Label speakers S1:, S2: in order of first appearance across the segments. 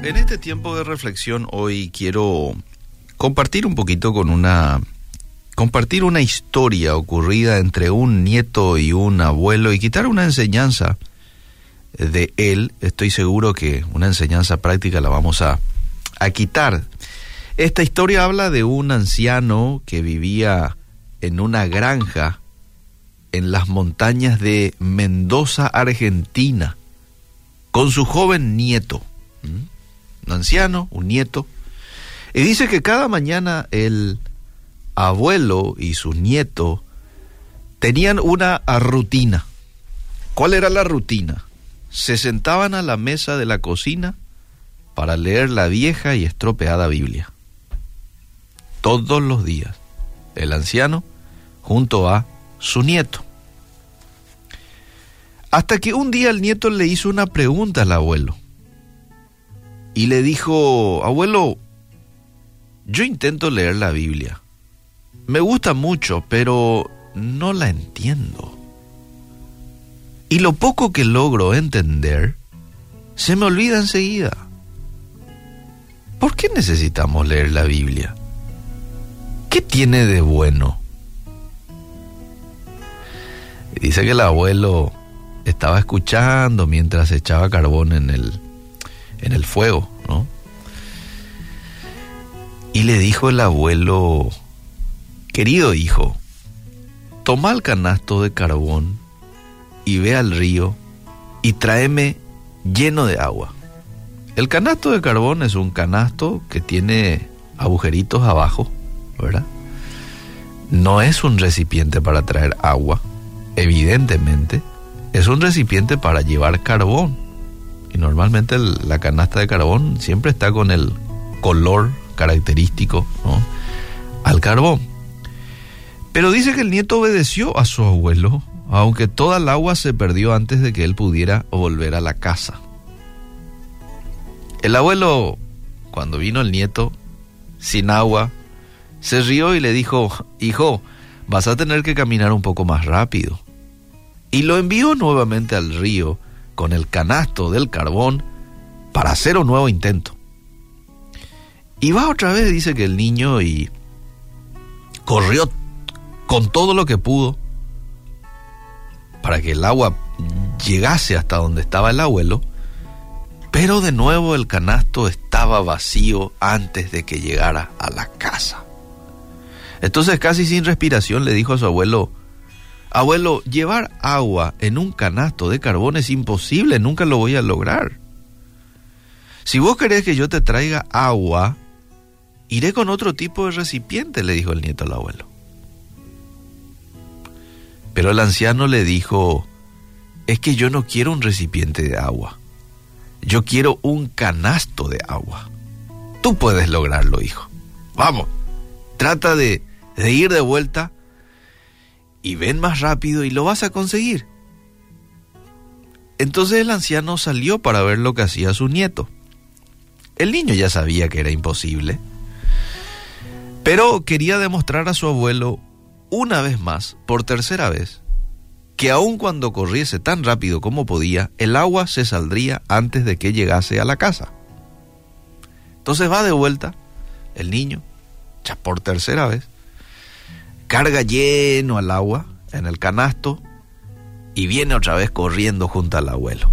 S1: En este tiempo de reflexión hoy quiero compartir un poquito con una compartir una historia ocurrida entre un nieto y un abuelo y quitar una enseñanza de él. Estoy seguro que una enseñanza práctica la vamos a, a quitar. Esta historia habla de un anciano que vivía en una granja en las montañas de Mendoza, Argentina, con su joven nieto. ¿Mm? Anciano, un nieto, y dice que cada mañana el abuelo y su nieto tenían una rutina. ¿Cuál era la rutina? Se sentaban a la mesa de la cocina para leer la vieja y estropeada Biblia. Todos los días. El anciano junto a su nieto. Hasta que un día el nieto le hizo una pregunta al abuelo y le dijo, abuelo, yo intento leer la Biblia. Me gusta mucho, pero no la entiendo. Y lo poco que logro entender, se me olvida enseguida. ¿Por qué necesitamos leer la Biblia? ¿Qué tiene de bueno? dice que el abuelo estaba escuchando mientras echaba carbón en el, en el fuego, ¿no? Y le dijo el abuelo, querido hijo, toma el canasto de carbón y ve al río y tráeme lleno de agua. El canasto de carbón es un canasto que tiene agujeritos abajo, ¿verdad? No es un recipiente para traer agua, evidentemente, es un recipiente para llevar carbón y normalmente la canasta de carbón siempre está con el color característico al carbón. Pero dice que el nieto obedeció a su abuelo, aunque toda el agua se perdió antes de que él pudiera volver a la casa. El abuelo, cuando vino el nieto, sin agua, se rió y le dijo, hijo, vas a tener que caminar un poco más rápido. Y lo envió nuevamente al río con el canasto del carbón para hacer un nuevo intento. Y va otra vez, dice que el niño y corrió con todo lo que pudo para que el agua llegase hasta donde estaba el abuelo, pero de nuevo el canasto estaba vacío antes de que llegara a la casa. Entonces casi sin respiración le dijo a su abuelo, Abuelo, llevar agua en un canasto de carbón es imposible, nunca lo voy a lograr. Si vos querés que yo te traiga agua, iré con otro tipo de recipiente, le dijo el nieto al abuelo. Pero el anciano le dijo, es que yo no quiero un recipiente de agua, yo quiero un canasto de agua. Tú puedes lograrlo, hijo. Vamos, trata de, de ir de vuelta y ven más rápido y lo vas a conseguir. Entonces el anciano salió para ver lo que hacía su nieto. El niño ya sabía que era imposible, pero quería demostrar a su abuelo una vez más, por tercera vez, que aun cuando corriese tan rápido como podía, el agua se saldría antes de que llegase a la casa. Entonces va de vuelta el niño, ya por tercera vez, carga lleno al agua en el canasto y viene otra vez corriendo junto al abuelo.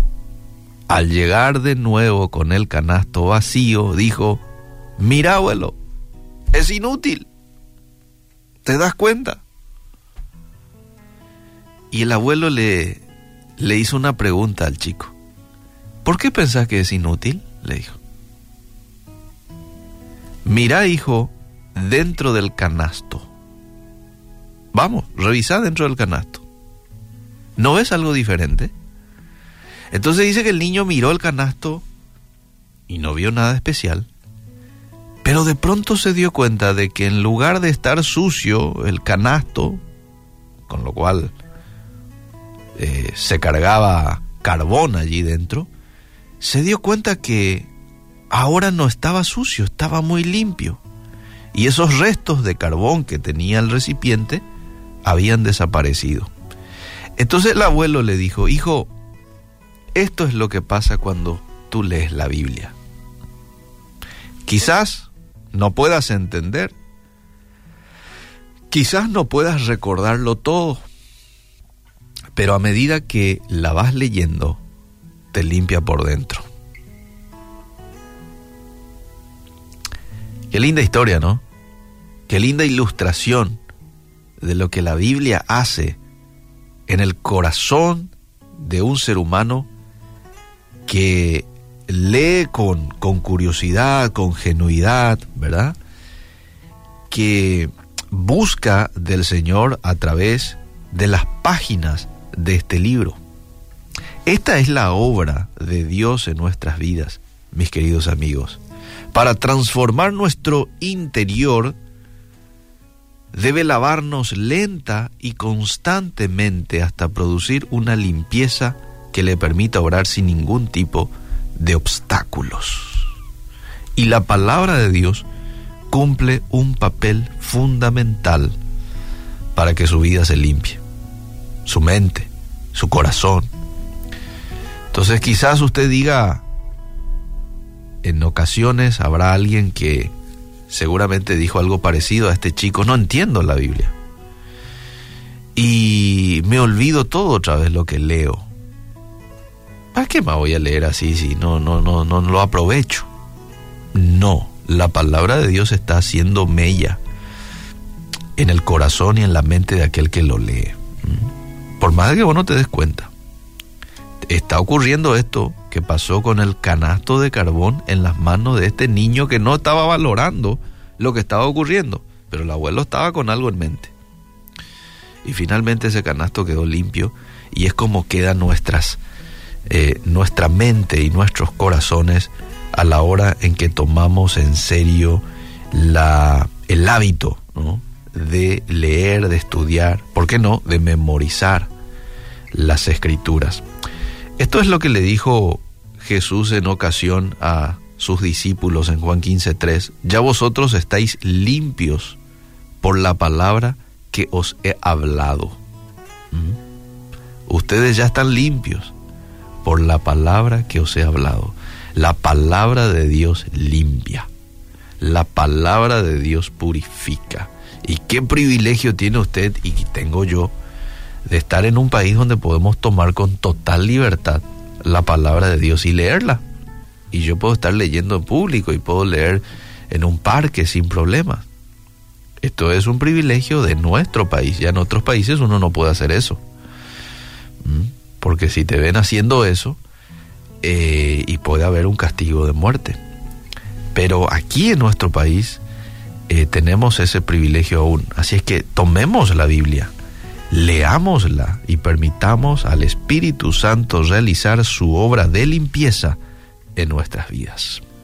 S1: Al llegar de nuevo con el canasto vacío, dijo, mira abuelo, es inútil. ¿Te das cuenta? Y el abuelo le, le hizo una pregunta al chico. ¿Por qué pensás que es inútil? le dijo. Mira, hijo, dentro del canasto Vamos, revisa dentro del canasto. ¿No ves algo diferente? Entonces dice que el niño miró el canasto y no vio nada especial. Pero de pronto se dio cuenta de que en lugar de estar sucio el canasto, con lo cual eh, se cargaba carbón allí dentro, se dio cuenta que ahora no estaba sucio, estaba muy limpio. Y esos restos de carbón que tenía el recipiente habían desaparecido. Entonces el abuelo le dijo, hijo, esto es lo que pasa cuando tú lees la Biblia. Quizás no puedas entender, quizás no puedas recordarlo todo, pero a medida que la vas leyendo, te limpia por dentro. Qué linda historia, ¿no? Qué linda ilustración de lo que la Biblia hace en el corazón de un ser humano que lee con, con curiosidad, con genuidad, ¿verdad? Que busca del Señor a través de las páginas de este libro. Esta es la obra de Dios en nuestras vidas, mis queridos amigos. Para transformar nuestro interior, debe lavarnos lenta y constantemente hasta producir una limpieza que le permita obrar sin ningún tipo de obstáculos. Y la palabra de Dios cumple un papel fundamental para que su vida se limpie, su mente, su corazón. Entonces quizás usted diga, en ocasiones habrá alguien que seguramente dijo algo parecido a este chico, no entiendo la Biblia. Y me olvido todo otra vez lo que leo. ¿Para qué me voy a leer así si no, no, no, no lo aprovecho? No, la palabra de Dios está haciendo mella en el corazón y en la mente de aquel que lo lee. ¿Mm? Por más de que vos no te des cuenta. Está ocurriendo esto que pasó con el canasto de carbón en las manos de este niño que no estaba valorando lo que estaba ocurriendo, pero el abuelo estaba con algo en mente. Y finalmente ese canasto quedó limpio y es como quedan nuestras eh, nuestra mente y nuestros corazones a la hora en que tomamos en serio la, el hábito de leer, de estudiar, ¿por qué no?, de memorizar las escrituras. Esto es lo que le dijo Jesús en ocasión a sus discípulos en Juan 15:3. Ya vosotros estáis limpios por la palabra que os he hablado. ¿Mm? Ustedes ya están limpios por la palabra que os he hablado. La palabra de Dios limpia. La palabra de Dios purifica. Y qué privilegio tiene usted y tengo yo de estar en un país donde podemos tomar con total libertad la palabra de Dios y leerla. Y yo puedo estar leyendo en público y puedo leer en un parque sin problemas. Esto es un privilegio de nuestro país. Ya en otros países uno no puede hacer eso. ¿Mm? porque si te ven haciendo eso, eh, y puede haber un castigo de muerte. Pero aquí en nuestro país eh, tenemos ese privilegio aún. Así es que tomemos la Biblia, leámosla y permitamos al Espíritu Santo realizar su obra de limpieza en nuestras vidas.